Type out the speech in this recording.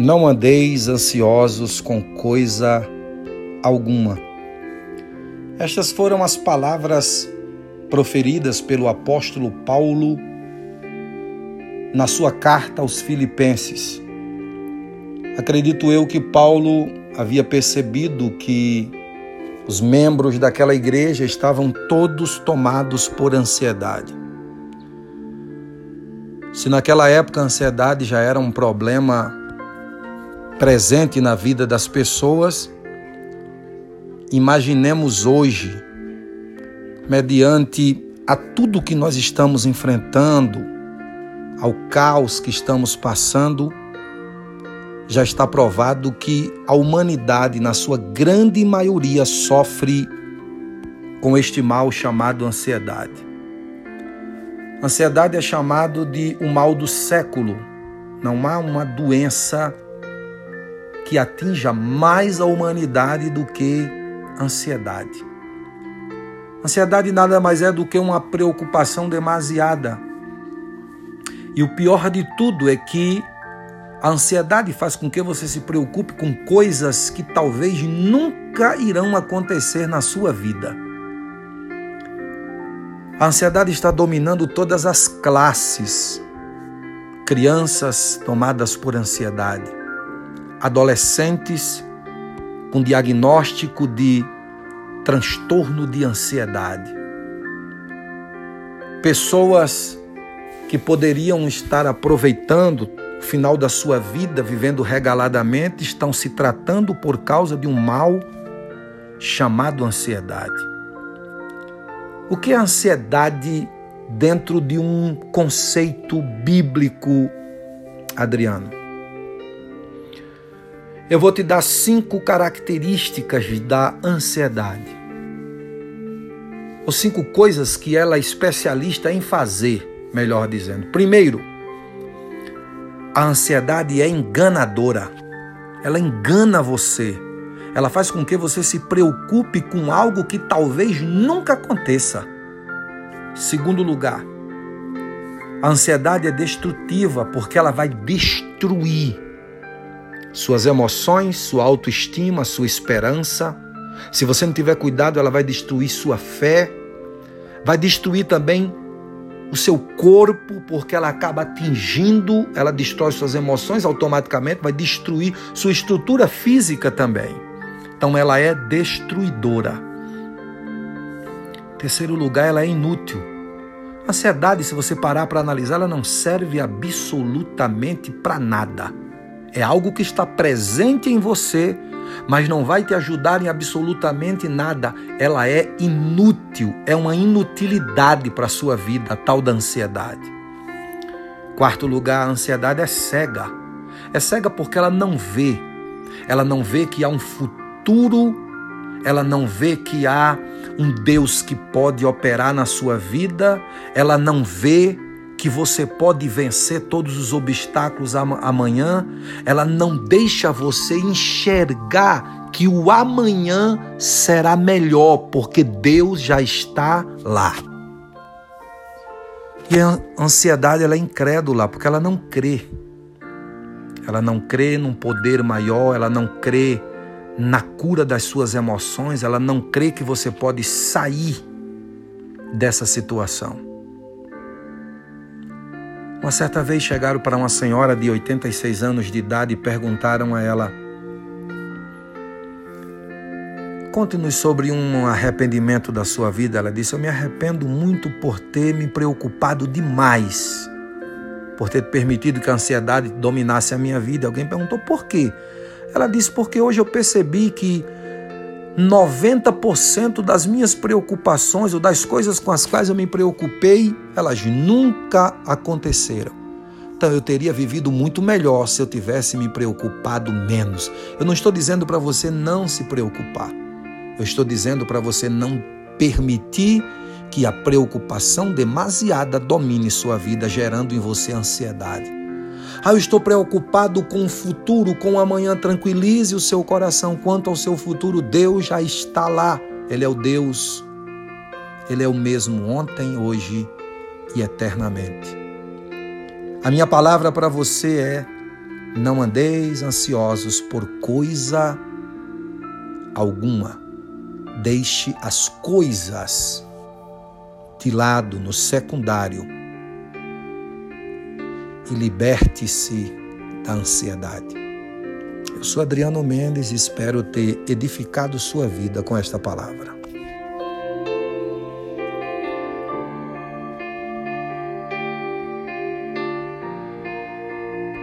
Não andeis ansiosos com coisa alguma. Estas foram as palavras proferidas pelo apóstolo Paulo na sua carta aos Filipenses. Acredito eu que Paulo havia percebido que os membros daquela igreja estavam todos tomados por ansiedade. Se naquela época a ansiedade já era um problema presente na vida das pessoas, imaginemos hoje, mediante a tudo que nós estamos enfrentando, ao caos que estamos passando, já está provado que a humanidade, na sua grande maioria, sofre com este mal chamado ansiedade. Ansiedade é chamado de o mal do século. Não há uma doença que atinja mais a humanidade do que ansiedade. Ansiedade nada mais é do que uma preocupação demasiada. E o pior de tudo é que a ansiedade faz com que você se preocupe com coisas que talvez nunca irão acontecer na sua vida. A ansiedade está dominando todas as classes. Crianças tomadas por ansiedade, adolescentes com diagnóstico de transtorno de ansiedade, pessoas que poderiam estar aproveitando o final da sua vida vivendo regaladamente estão se tratando por causa de um mal chamado ansiedade. O que é ansiedade dentro de um conceito bíblico, Adriano? Eu vou te dar cinco características da ansiedade. Ou cinco coisas que ela é especialista em fazer, melhor dizendo. Primeiro, a ansiedade é enganadora. Ela engana você. Ela faz com que você se preocupe com algo que talvez nunca aconteça. Segundo lugar, a ansiedade é destrutiva porque ela vai destruir suas emoções, sua autoestima, sua esperança. Se você não tiver cuidado, ela vai destruir sua fé, vai destruir também o seu corpo, porque ela acaba atingindo, ela destrói suas emoções automaticamente, vai destruir sua estrutura física também. Então ela é destruidora. Terceiro lugar, ela é inútil. A ansiedade, se você parar para analisar, ela não serve absolutamente para nada. É algo que está presente em você, mas não vai te ajudar em absolutamente nada. Ela é inútil, é uma inutilidade para a sua vida, a tal da ansiedade. Quarto lugar, a ansiedade é cega. É cega porque ela não vê. Ela não vê que há um futuro, ela não vê que há um Deus que pode operar na sua vida, ela não vê que você pode vencer todos os obstáculos amanhã, ela não deixa você enxergar que o amanhã será melhor, porque Deus já está lá. E a ansiedade ela é incrédula, porque ela não crê. Ela não crê num poder maior, ela não crê na cura das suas emoções, ela não crê que você pode sair dessa situação. Uma certa vez chegaram para uma senhora de 86 anos de idade e perguntaram a ela: Conte-nos sobre um arrependimento da sua vida. Ela disse: Eu me arrependo muito por ter me preocupado demais, por ter permitido que a ansiedade dominasse a minha vida. Alguém perguntou por quê? Ela disse: Porque hoje eu percebi que 90% das minhas preocupações ou das coisas com as quais eu me preocupei, elas nunca aconteceram. Então eu teria vivido muito melhor se eu tivesse me preocupado menos. Eu não estou dizendo para você não se preocupar. Eu estou dizendo para você não permitir que a preocupação demasiada domine sua vida, gerando em você ansiedade. Ah, eu estou preocupado com o futuro, com o amanhã. Tranquilize o seu coração. Quanto ao seu futuro, Deus já está lá. Ele é o Deus. Ele é o mesmo ontem, hoje e eternamente. A minha palavra para você é: Não andeis ansiosos por coisa alguma. Deixe as coisas de lado no secundário e liberte-se da ansiedade. Eu sou Adriano Mendes e espero ter edificado sua vida com esta palavra.